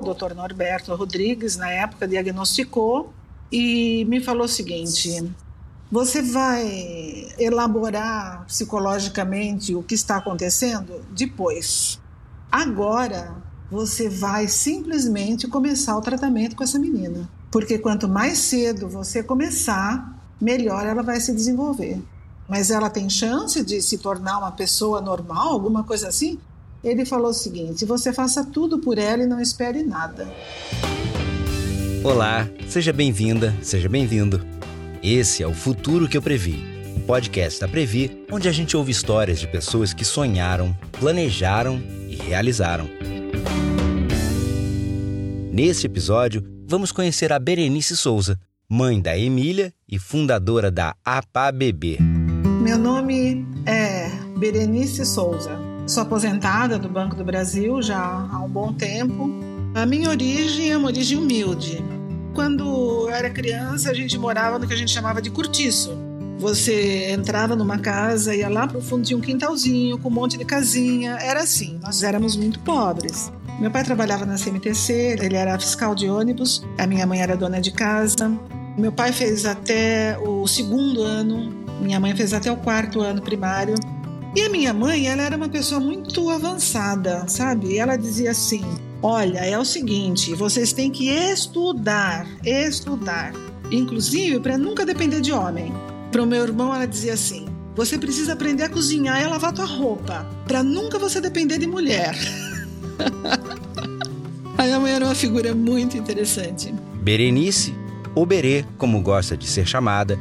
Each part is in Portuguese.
o Dr. Norberto Rodrigues, na época, diagnosticou e me falou o seguinte: você vai elaborar psicologicamente o que está acontecendo depois. Agora, você vai simplesmente começar o tratamento com essa menina. Porque quanto mais cedo você começar, melhor ela vai se desenvolver. Mas ela tem chance de se tornar uma pessoa normal, alguma coisa assim? Ele falou o seguinte: você faça tudo por ela e não espere nada. Olá, seja bem-vinda, seja bem-vindo. Esse é o Futuro que eu previ, um podcast da Previ, onde a gente ouve histórias de pessoas que sonharam, planejaram e realizaram. Neste episódio, vamos conhecer a Berenice Souza, mãe da Emília e fundadora da APABB. Meu nome é Berenice Souza. Sou aposentada do Banco do Brasil já há um bom tempo. A minha origem é uma origem humilde. Quando eu era criança, a gente morava no que a gente chamava de cortiço. Você entrava numa casa, ia lá pro fundo, tinha um quintalzinho com um monte de casinha. Era assim, nós éramos muito pobres. Meu pai trabalhava na CMTC, ele era fiscal de ônibus, a minha mãe era dona de casa. Meu pai fez até o segundo ano, minha mãe fez até o quarto ano primário. E a minha mãe, ela era uma pessoa muito avançada, sabe? Ela dizia assim: Olha, é o seguinte, vocês têm que estudar, estudar. Inclusive para nunca depender de homem. Para o meu irmão, ela dizia assim: Você precisa aprender a cozinhar e a lavar tua roupa, para nunca você depender de mulher. a minha mãe era uma figura muito interessante. Berenice, ou Berê, como gosta de ser chamada,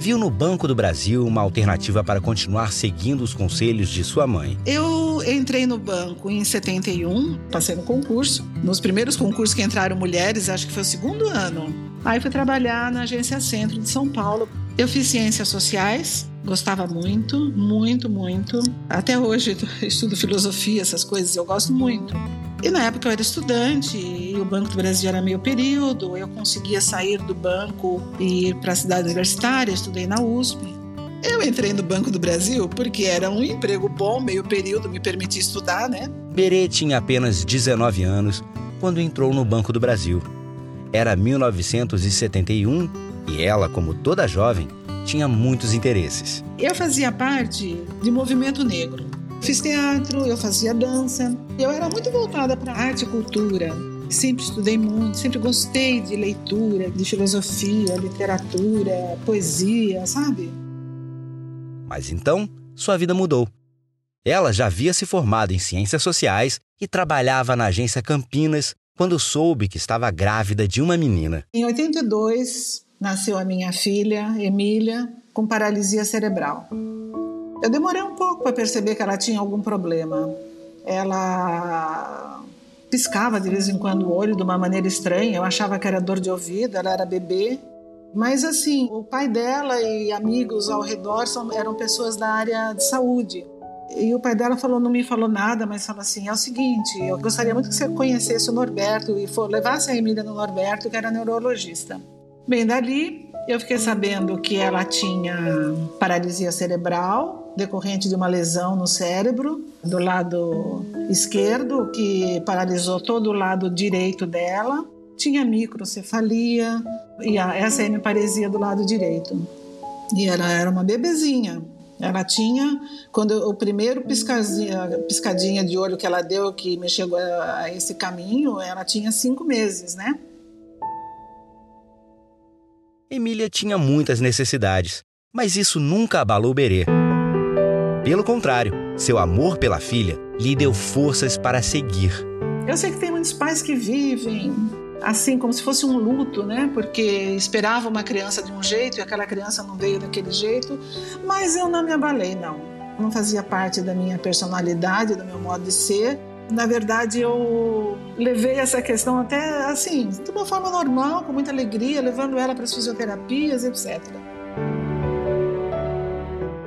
viu no Banco do Brasil uma alternativa para continuar seguindo os conselhos de sua mãe. Eu entrei no banco em 71, passei no concurso. Nos primeiros concursos que entraram mulheres, acho que foi o segundo ano. Aí fui trabalhar na Agência Centro de São Paulo. Eu fiz ciências sociais, gostava muito, muito, muito. Até hoje estudo filosofia, essas coisas, eu gosto muito. E na época eu era estudante e o Banco do Brasil era meio período, eu conseguia sair do banco e ir para a cidade universitária, estudei na USP. Eu entrei no Banco do Brasil porque era um emprego bom, meio período, me permitia estudar, né? Berê tinha apenas 19 anos quando entrou no Banco do Brasil. Era 1971 e ela, como toda jovem, tinha muitos interesses. Eu fazia parte de movimento negro. Fiz teatro, eu fazia dança. Eu era muito voltada para arte e cultura. Sempre estudei muito, sempre gostei de leitura, de filosofia, literatura, poesia, sabe? Mas então, sua vida mudou. Ela já havia se formado em ciências sociais e trabalhava na agência Campinas quando soube que estava grávida de uma menina. Em 82, nasceu a minha filha, Emília, com paralisia cerebral. Eu demorei um pouco para perceber que ela tinha algum problema. Ela piscava de vez em quando o olho de uma maneira estranha. Eu achava que era dor de ouvido, ela era bebê. Mas assim, o pai dela e amigos ao redor eram pessoas da área de saúde. E o pai dela falou, não me falou nada, mas falou assim: é o seguinte, eu gostaria muito que você conhecesse o Norberto e for, levasse a Emília no Norberto, que era neurologista. Bem, dali eu fiquei sabendo que ela tinha paralisia cerebral decorrente de uma lesão no cérebro do lado esquerdo que paralisou todo o lado direito dela. Tinha microcefalia e a, essa hemiparesia do lado direito. E ela era uma bebezinha. Ela tinha, quando o primeiro piscadinha, de olho que ela deu, que me chegou a, a esse caminho, ela tinha cinco meses, né? Emília tinha muitas necessidades, mas isso nunca abalou Berê. Pelo contrário, seu amor pela filha lhe deu forças para seguir. Eu sei que tem muitos pais que vivem assim como se fosse um luto, né? Porque esperava uma criança de um jeito e aquela criança não veio daquele jeito, mas eu não me abalei, não. Não fazia parte da minha personalidade, do meu modo de ser na verdade, eu levei essa questão até assim, de uma forma normal, com muita alegria, levando ela para as fisioterapias, etc.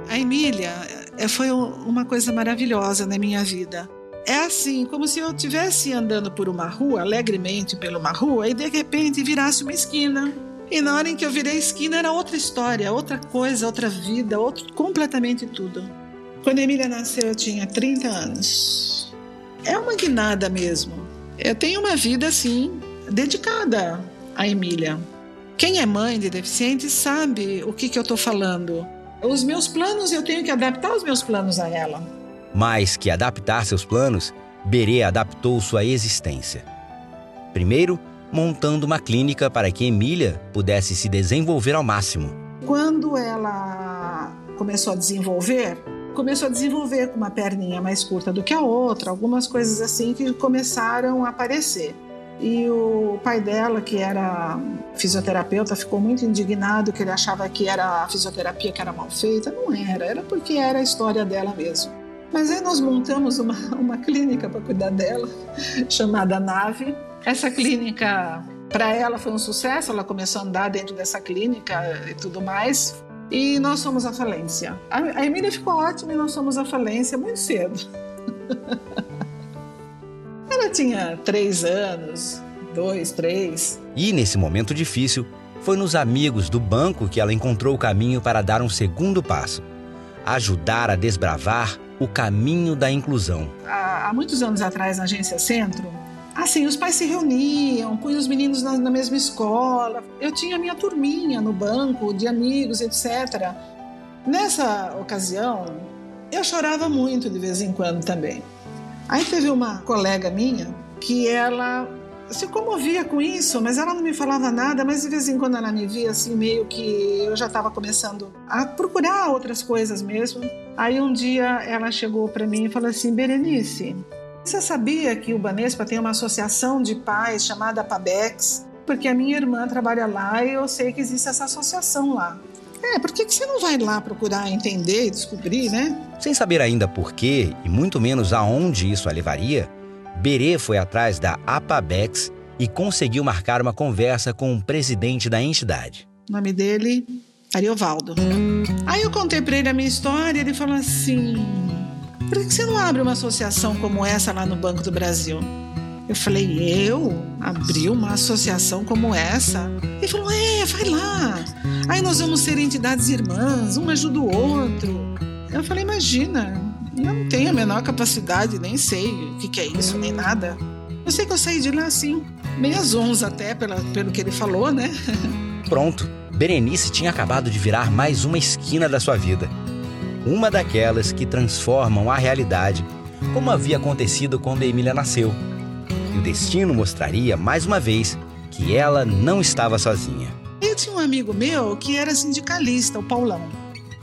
A Emília eh, foi uma coisa maravilhosa na minha vida. É assim, como se eu estivesse andando por uma rua, alegremente por uma rua, e de repente virasse uma esquina. E na hora em que eu virei esquina era outra história, outra coisa, outra vida, outro, completamente tudo. Quando a Emília nasceu, eu tinha 30 anos. É uma guinada mesmo. Eu tenho uma vida assim dedicada à Emília. Quem é mãe de deficiente sabe o que, que eu estou falando. Os meus planos, eu tenho que adaptar os meus planos a ela. Mais que adaptar seus planos, Berê adaptou sua existência. Primeiro, montando uma clínica para que Emília pudesse se desenvolver ao máximo. Quando ela começou a desenvolver, começou a desenvolver com uma perninha mais curta do que a outra, algumas coisas assim que começaram a aparecer. E o pai dela, que era fisioterapeuta, ficou muito indignado que ele achava que era a fisioterapia que era mal feita. Não era, era porque era a história dela mesmo. Mas aí nós montamos uma, uma clínica para cuidar dela, chamada Nave. Essa clínica, para ela, foi um sucesso. Ela começou a andar dentro dessa clínica e tudo mais. E nós somos a falência. A Emília ficou ótima e nós somos a falência muito cedo. Ela tinha três anos, dois, três. E nesse momento difícil, foi nos amigos do banco que ela encontrou o caminho para dar um segundo passo ajudar a desbravar o caminho da inclusão. Há, há muitos anos atrás, na Agência Centro, assim, os pais se reuniam, punham os meninos na, na mesma escola. Eu tinha minha turminha no banco, de amigos, etc. Nessa ocasião, eu chorava muito de vez em quando também. Aí teve uma colega minha que ela se comovia com isso, mas ela não me falava nada, mas de vez em quando ela me via assim, meio que eu já estava começando a procurar outras coisas mesmo. Aí um dia ela chegou para mim e falou assim: Berenice, você sabia que o Banespa tem uma associação de pais chamada PABEX? Porque a minha irmã trabalha lá e eu sei que existe essa associação lá. É, por que, que você não vai lá procurar entender e descobrir, né? Sem saber ainda por quê e muito menos aonde isso a levaria, Berê foi atrás da APABEX e conseguiu marcar uma conversa com o presidente da entidade. O nome dele, Ariovaldo. Aí eu contei para ele a minha história e ele falou assim: por que você não abre uma associação como essa lá no Banco do Brasil? Eu falei, eu abri uma associação como essa? Ele falou, é, vai lá. Aí nós vamos ser entidades irmãs, um ajuda o outro. Eu falei, imagina, eu não tenho a menor capacidade, nem sei o que, que é isso, nem nada. Eu sei que eu saí de lá assim, meio zonza até pela, pelo que ele falou, né? Pronto, Berenice tinha acabado de virar mais uma esquina da sua vida. Uma daquelas que transformam a realidade, como havia acontecido quando Emília nasceu e o destino mostraria mais uma vez que ela não estava sozinha. Eu tinha um amigo meu que era sindicalista, o Paulão.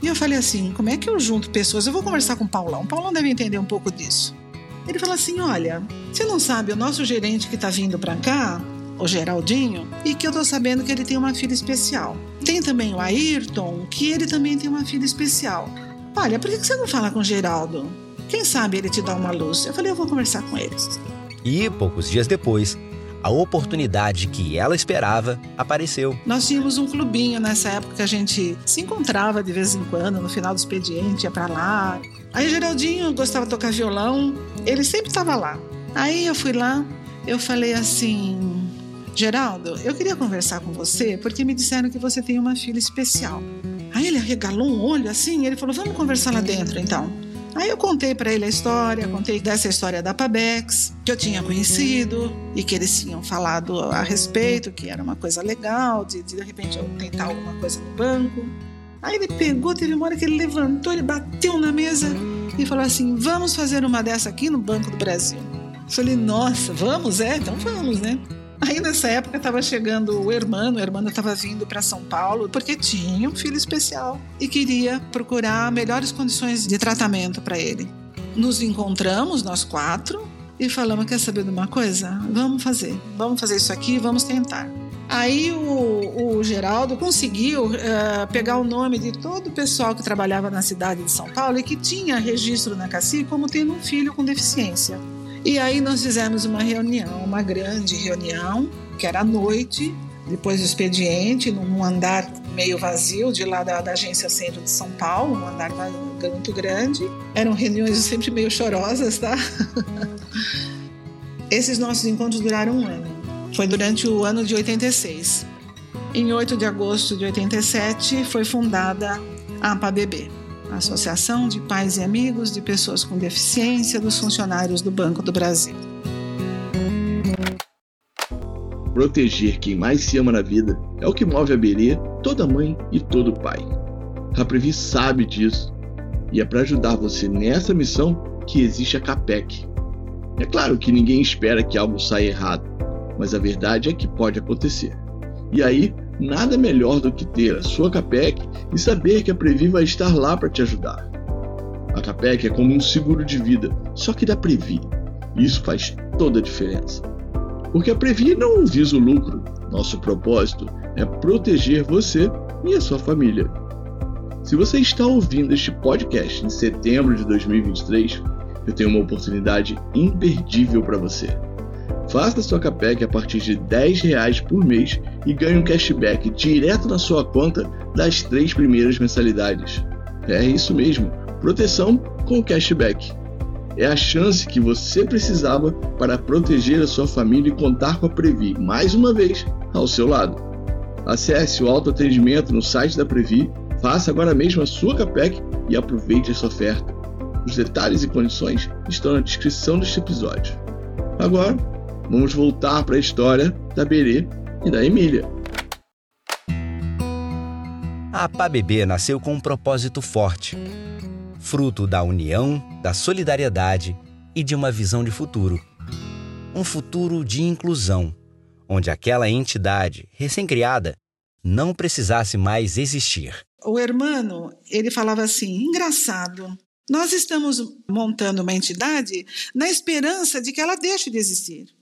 E eu falei assim: como é que eu junto pessoas? Eu vou conversar com o Paulão. O Paulão deve entender um pouco disso. Ele falou assim: olha, você não sabe, o nosso gerente que está vindo para cá, o Geraldinho, e que eu tô sabendo que ele tem uma filha especial. Tem também o Ayrton, que ele também tem uma filha especial. Olha, por que você não fala com o Geraldo? Quem sabe ele te dá uma luz? Eu falei: eu vou conversar com ele. E, poucos dias depois, a oportunidade que ela esperava apareceu. Nós tínhamos um clubinho nessa época que a gente se encontrava de vez em quando, no final do expediente, ia para lá. Aí Geraldinho gostava de tocar violão, ele sempre estava lá. Aí eu fui lá, eu falei assim: Geraldo, eu queria conversar com você porque me disseram que você tem uma filha especial. Arregalou um olho assim, ele falou: Vamos conversar lá dentro então. Aí eu contei para ele a história, contei dessa história da Pabex, que eu tinha conhecido e que eles tinham falado a respeito, que era uma coisa legal, de de, de repente eu tentar alguma coisa no banco. Aí ele pegou, teve uma hora que ele levantou, ele bateu na mesa e falou assim: Vamos fazer uma dessa aqui no Banco do Brasil. Eu falei: Nossa, vamos? É, então vamos, né? Aí nessa época estava chegando o Hermano, o Hermano estava vindo para São Paulo porque tinha um filho especial e queria procurar melhores condições de tratamento para ele. Nos encontramos, nós quatro, e falamos: quer saber de uma coisa? Vamos fazer, vamos fazer isso aqui, vamos tentar. Aí o, o Geraldo conseguiu uh, pegar o nome de todo o pessoal que trabalhava na cidade de São Paulo e que tinha registro na CACI como tendo um filho com deficiência. E aí nós fizemos uma reunião, uma grande reunião, que era à noite, depois do expediente, num andar meio vazio de lá da, da, agência centro de São Paulo, um andar muito grande. Eram reuniões sempre meio chorosas, tá? Esses nossos encontros duraram um ano. Foi durante o ano de 86. Em 8 de agosto de 87 foi fundada a APABB. Associação de Pais e Amigos de Pessoas com Deficiência dos Funcionários do Banco do Brasil. Proteger quem mais se ama na vida é o que move a Berê, toda mãe e todo pai. A Previ sabe disso e é para ajudar você nessa missão que existe a CAPEC. É claro que ninguém espera que algo saia errado, mas a verdade é que pode acontecer. E aí, nada melhor do que ter a sua CAPEC e saber que a Previ vai estar lá para te ajudar. A CAPEC é como um seguro de vida, só que da Previ. Isso faz toda a diferença. Porque a Previ não visa o lucro. Nosso propósito é proteger você e a sua família. Se você está ouvindo este podcast em setembro de 2023, eu tenho uma oportunidade imperdível para você. Faça sua CAPEC a partir de R$ reais por mês e ganhe um cashback direto na sua conta das três primeiras mensalidades. É isso mesmo, proteção com cashback é a chance que você precisava para proteger a sua família e contar com a Previ, mais uma vez, ao seu lado. Acesse o autoatendimento no site da Previ, faça agora mesmo a sua CAPEC e aproveite essa oferta. Os detalhes e condições estão na descrição deste episódio. Agora, vamos voltar para a história da Berê e da Emília. A Bebê nasceu com um propósito forte fruto da união, da solidariedade e de uma visão de futuro. Um futuro de inclusão, onde aquela entidade recém-criada não precisasse mais existir. O hermano, ele falava assim: engraçado, nós estamos montando uma entidade na esperança de que ela deixe de existir.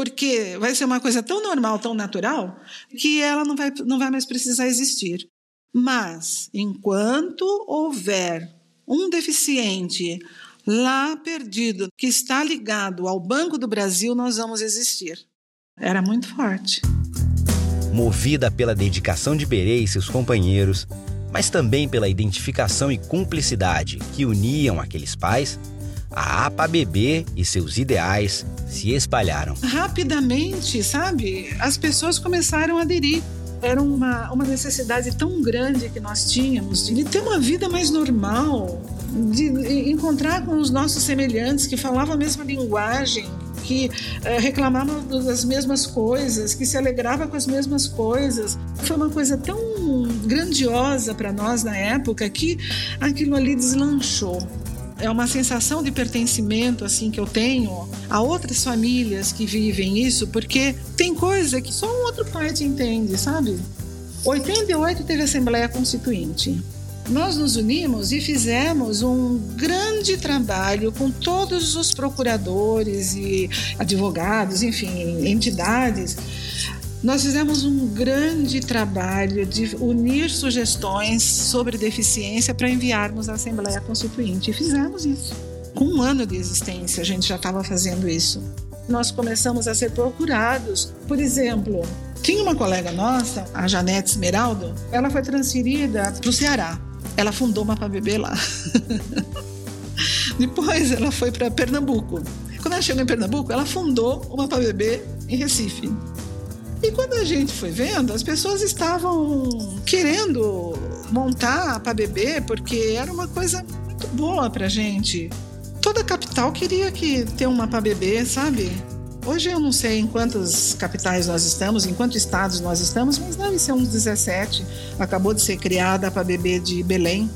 Porque vai ser uma coisa tão normal, tão natural, que ela não vai, não vai mais precisar existir. Mas, enquanto houver um deficiente lá perdido que está ligado ao Banco do Brasil, nós vamos existir. Era muito forte. Movida pela dedicação de Berê e seus companheiros, mas também pela identificação e cumplicidade que uniam aqueles pais, a APABB e seus ideais se espalharam. Rapidamente, sabe? As pessoas começaram a aderir era uma, uma necessidade tão grande que nós tínhamos de ter uma vida mais normal, de encontrar com os nossos semelhantes que falavam a mesma linguagem, que eh, reclamavam das mesmas coisas, que se alegrava com as mesmas coisas. Foi uma coisa tão grandiosa para nós na época que aquilo ali deslanchou é uma sensação de pertencimento assim que eu tenho a outras famílias que vivem isso, porque tem coisa que só um outro pai te entende, sabe? 88 teve Assembleia Constituinte. Nós nos unimos e fizemos um grande trabalho com todos os procuradores e advogados, enfim, entidades nós fizemos um grande trabalho de unir sugestões sobre deficiência para enviarmos à Assembleia Constituinte. E fizemos isso. Com um ano de existência, a gente já estava fazendo isso. Nós começamos a ser procurados. Por exemplo, tinha uma colega nossa, a Janete Esmeraldo, ela foi transferida para o Ceará. Ela fundou uma PABB lá. Depois ela foi para Pernambuco. Quando ela chegou em Pernambuco, ela fundou uma PABB em Recife. E quando a gente foi vendo, as pessoas estavam querendo montar para beber porque era uma coisa muito boa para gente. Toda capital queria que ter uma para beber, sabe? Hoje eu não sei em quantas capitais nós estamos, em quantos estados nós estamos, mas deve ser uns 17. Acabou de ser criada a beber de Belém.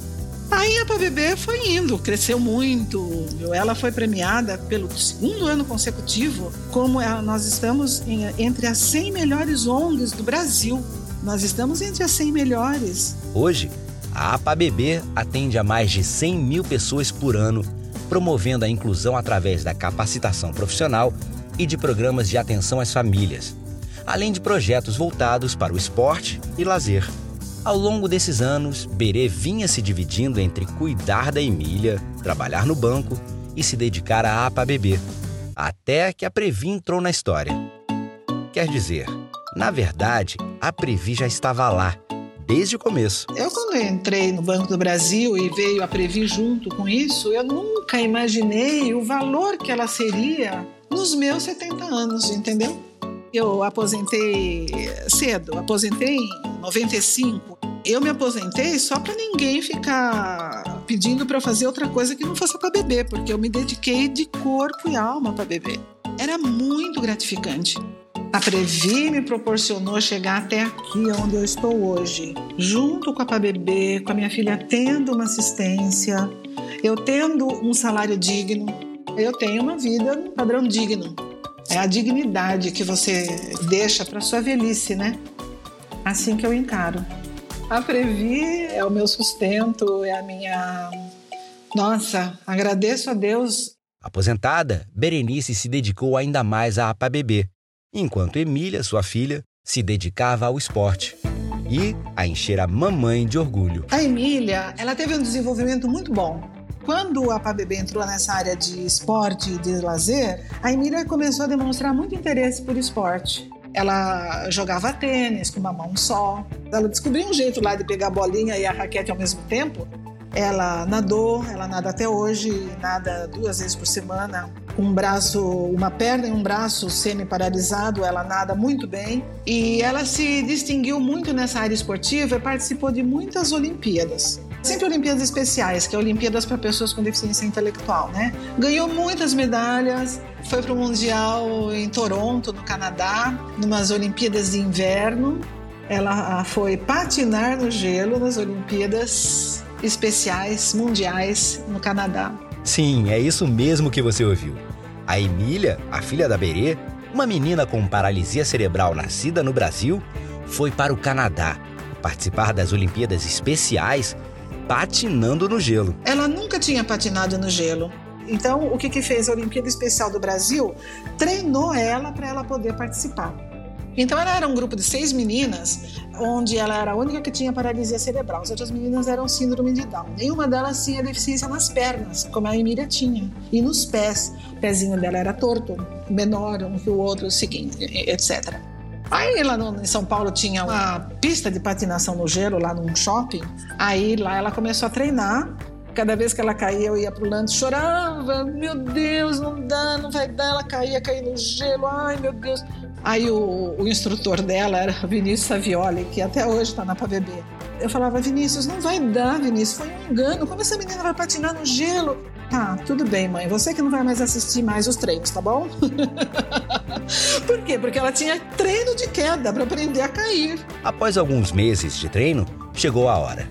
Aí a PBB foi indo, cresceu muito. Ela foi premiada pelo segundo ano consecutivo como nós estamos em, entre as 100 melhores ONGs do Brasil. Nós estamos entre as 100 melhores. Hoje, a APABB atende a mais de 100 mil pessoas por ano, promovendo a inclusão através da capacitação profissional e de programas de atenção às famílias, além de projetos voltados para o esporte e lazer. Ao longo desses anos, Berê vinha se dividindo entre cuidar da Emília, trabalhar no banco e se dedicar à APA-BB, até que a Previ entrou na história. Quer dizer, na verdade, a Previ já estava lá, desde o começo. Eu, quando entrei no Banco do Brasil e veio a Previ junto com isso, eu nunca imaginei o valor que ela seria nos meus 70 anos, entendeu? Eu aposentei cedo, aposentei em 95. Eu me aposentei só para ninguém ficar pedindo para fazer outra coisa que não fosse para beber, porque eu me dediquei de corpo e alma para beber. Era muito gratificante. A Previ me proporcionou chegar até aqui onde eu estou hoje, junto com a PABB, com a minha filha tendo uma assistência, eu tendo um salário digno, eu tenho uma vida um padrão digno. É a dignidade que você deixa para sua velhice, né? Assim que eu encaro. A Previ é o meu sustento, é a minha. Nossa, agradeço a Deus. Aposentada, Berenice se dedicou ainda mais à APABB, enquanto Emília, sua filha, se dedicava ao esporte e a encher a mamãe de orgulho. A Emília, ela teve um desenvolvimento muito bom. Quando a PABB entrou nessa área de esporte e de lazer, a Emília começou a demonstrar muito interesse por esporte. Ela jogava tênis com uma mão só. Ela descobriu um jeito lá de pegar a bolinha e a raquete ao mesmo tempo. Ela nadou, ela nada até hoje, nada duas vezes por semana, com um braço, uma perna e um braço semi-paralisado, ela nada muito bem. E ela se distinguiu muito nessa área esportiva e participou de muitas Olimpíadas. Sempre Olimpíadas especiais, que é Olimpíadas para pessoas com deficiência intelectual, né? Ganhou muitas medalhas, foi para o Mundial em Toronto, no Canadá, numas Olimpíadas de inverno. Ela ah, foi patinar no gelo nas Olimpíadas especiais mundiais no Canadá. Sim, é isso mesmo que você ouviu. A Emília, a filha da Berê, uma menina com paralisia cerebral nascida no Brasil, foi para o Canadá participar das Olimpíadas Especiais patinando no gelo. Ela nunca tinha patinado no gelo. Então, o que, que fez a Olimpíada Especial do Brasil? Treinou ela para ela poder participar. Então, ela era um grupo de seis meninas, onde ela era a única que tinha paralisia cerebral. As outras meninas eram síndrome de Down. Nenhuma delas tinha deficiência nas pernas, como a Emília tinha, e nos pés. O pezinho dela era torto, menor um que o outro, seguinte, etc. Aí lá no, em São Paulo tinha uma pista de patinação no gelo, lá num shopping. Aí lá ela começou a treinar. Cada vez que ela caía, eu ia pro lance, chorava. Meu Deus, não dá, não vai dar. Ela caía, caía no gelo. Ai, meu Deus. Aí o, o instrutor dela era Vinícius Savioli, que até hoje está na PAVB. Eu falava, Vinícius, não vai dar, Vinícius, foi um engano. Como essa menina vai patinar no gelo? Tá, tudo bem, mãe. Você que não vai mais assistir mais os treinos, tá bom? Por quê? Porque ela tinha treino de queda para aprender a cair. Após alguns meses de treino, chegou a hora.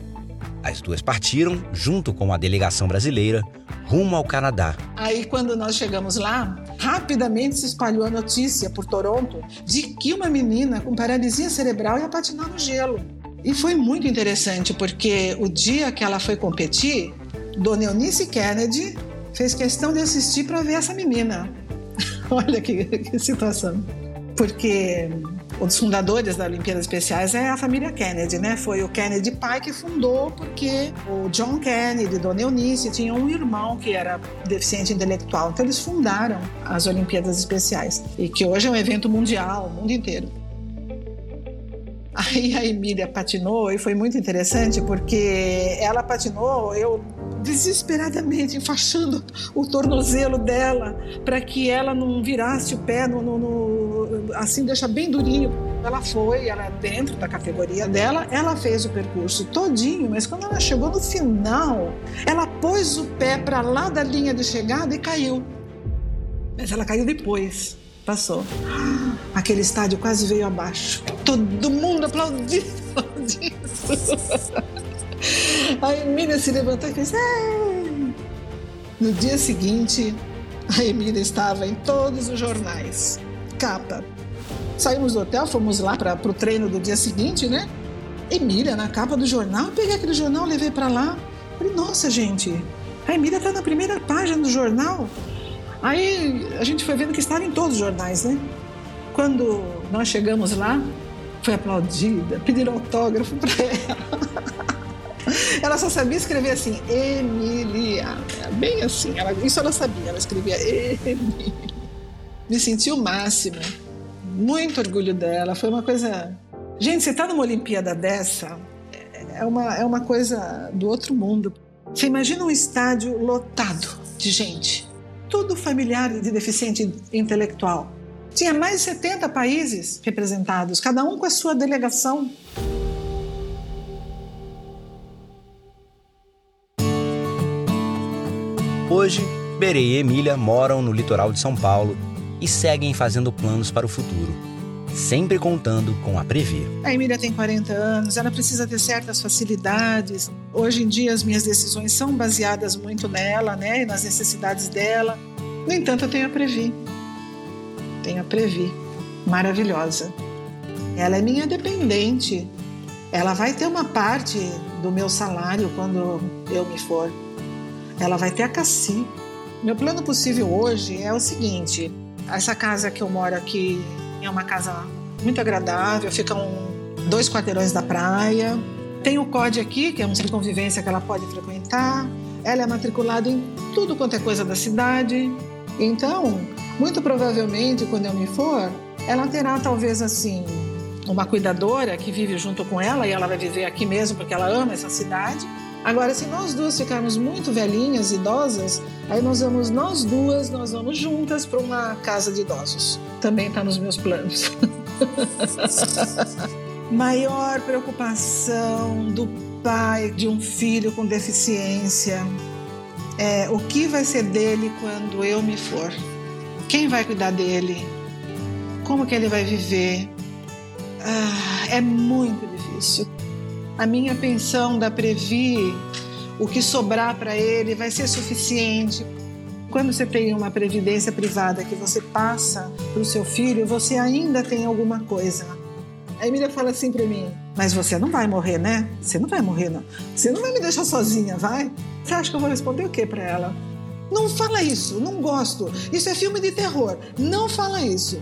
As duas partiram, junto com a delegação brasileira, rumo ao Canadá. Aí, quando nós chegamos lá, rapidamente se espalhou a notícia por Toronto de que uma menina com paralisia cerebral ia patinar no gelo. E foi muito interessante, porque o dia que ela foi competir, Dona Eunice Kennedy fez questão de assistir para ver essa menina. Olha que, que situação. Porque um dos fundadores da Olimpíadas Especiais é a família Kennedy, né? Foi o Kennedy pai que fundou, porque o John Kennedy, Dona Eunice, tinha um irmão que era deficiente intelectual. Então eles fundaram as Olimpíadas Especiais e que hoje é um evento mundial, o mundo inteiro. Aí a Emília patinou e foi muito interessante porque ela patinou, eu desesperadamente enfaixando o tornozelo dela para que ela não virasse o pé no, no, no, assim deixa bem durinho. Ela foi, ela dentro da categoria dela, ela fez o percurso todinho, mas quando ela chegou no final, ela pôs o pé para lá da linha de chegada e caiu. Mas ela caiu depois, passou. Aquele estádio quase veio abaixo. Todo mundo aplaudiu disso. A Emília se levantou e fez. Ei! No dia seguinte, a Emília estava em todos os jornais. Capa. Saímos do hotel, fomos lá para o treino do dia seguinte, né? Emília na capa do jornal. Eu peguei aquele jornal, levei para lá. Falei, nossa, gente, a Emília está na primeira página do jornal. Aí a gente foi vendo que estava em todos os jornais, né? Quando nós chegamos lá, foi aplaudida, pediram autógrafo para ela. Ela só sabia escrever assim, Emília. Bem assim, ela, isso ela sabia, ela escrevia Emília. Me senti o máximo. Muito orgulho dela. Foi uma coisa. Gente, você está numa Olimpíada dessa, é uma, é uma coisa do outro mundo. Você imagina um estádio lotado de gente, tudo familiar de deficiente intelectual. Tinha mais de 70 países representados, cada um com a sua delegação. Hoje, Berê e Emília moram no litoral de São Paulo e seguem fazendo planos para o futuro. sempre contando com a Previ. A Emília tem 40 anos, ela precisa ter certas facilidades. Hoje em dia as minhas decisões são baseadas muito nela, né, e nas necessidades dela. No entanto, eu tenho a Previ. Tenho a Previ, maravilhosa. Ela é minha dependente. Ela vai ter uma parte do meu salário quando eu me for. Ela vai ter a Cassi. Meu plano possível hoje é o seguinte: essa casa que eu moro aqui é uma casa muito agradável, ficam dois quarteirões da praia. Tem o COD aqui, que é um centro de convivência que ela pode frequentar. Ela é matriculada em tudo quanto é coisa da cidade. Então, muito provavelmente, quando eu me for, ela terá talvez assim uma cuidadora que vive junto com ela e ela vai viver aqui mesmo porque ela ama essa cidade. Agora, se nós duas ficarmos muito velhinhas, idosas, aí nós vamos, nós duas, nós vamos juntas para uma casa de idosos. Também está nos meus planos. Maior preocupação do pai de um filho com deficiência é o que vai ser dele quando eu me for? Quem vai cuidar dele? Como que ele vai viver? Ah, é muito difícil. A minha pensão da Previ, o que sobrar para ele vai ser suficiente. Quando você tem uma previdência privada que você passa para o seu filho, você ainda tem alguma coisa. A Emília fala assim para mim: Mas você não vai morrer, né? Você não vai morrer, não. Você não vai me deixar sozinha, vai? Você acha que eu vou responder o que para ela? Não fala isso, não gosto. Isso é filme de terror. Não fala isso.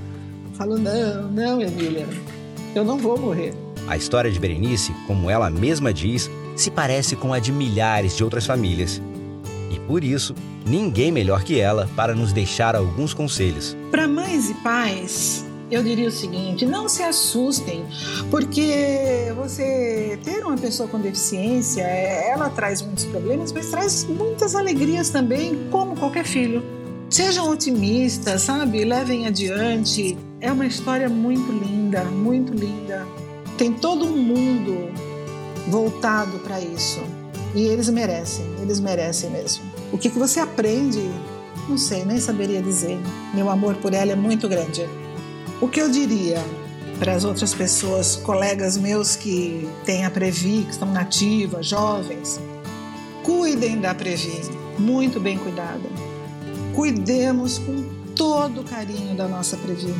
Falo: Não, não, Emília. Eu não vou morrer. A história de Berenice, como ela mesma diz, se parece com a de milhares de outras famílias. E por isso, ninguém melhor que ela para nos deixar alguns conselhos. Para mães e pais, eu diria o seguinte: não se assustem, porque você ter uma pessoa com deficiência, ela traz muitos problemas, mas traz muitas alegrias também, como qualquer filho. Sejam otimistas, sabe? Levem adiante. É uma história muito linda, muito linda. Tem todo mundo voltado para isso. E eles merecem, eles merecem mesmo. O que, que você aprende? Não sei, nem saberia dizer. Meu amor por ela é muito grande. O que eu diria para as outras pessoas, colegas meus que têm a Previ, que estão nativas, jovens, cuidem da Previ, muito bem cuidada. Cuidemos com todo o carinho da nossa Previ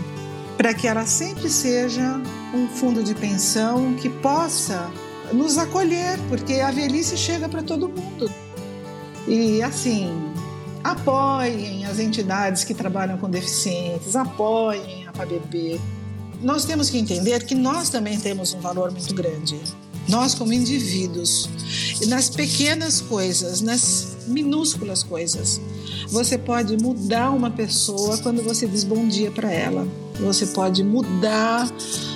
para que ela sempre seja um fundo de pensão que possa nos acolher, porque a velhice chega para todo mundo. E assim, apoiem as entidades que trabalham com deficientes, apoiem a PABB. Nós temos que entender que nós também temos um valor muito grande. Nós, como indivíduos, nas pequenas coisas, nas minúsculas coisas, você pode mudar uma pessoa quando você diz bom dia para ela. Você pode mudar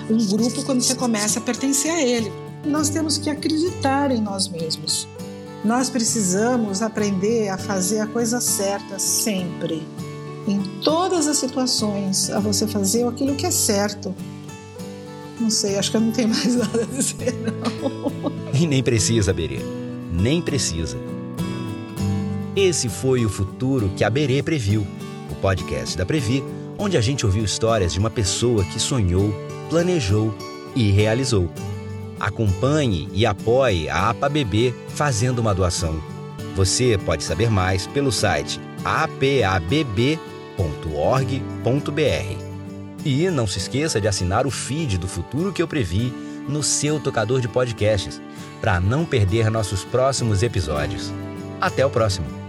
um grupo quando você começa a pertencer a ele. Nós temos que acreditar em nós mesmos. Nós precisamos aprender a fazer a coisa certa sempre. Em todas as situações, a você fazer aquilo que é certo. Não sei, acho que eu não tenho mais nada a dizer, não. E nem precisa, Berê. Nem precisa. Esse foi o futuro que a Berê previu, o podcast da Previ, onde a gente ouviu histórias de uma pessoa que sonhou, planejou e realizou. Acompanhe e apoie a APABB fazendo uma doação. Você pode saber mais pelo site apabb.org.br. E não se esqueça de assinar o feed do Futuro que eu previ no seu tocador de podcasts, para não perder nossos próximos episódios. Até o próximo!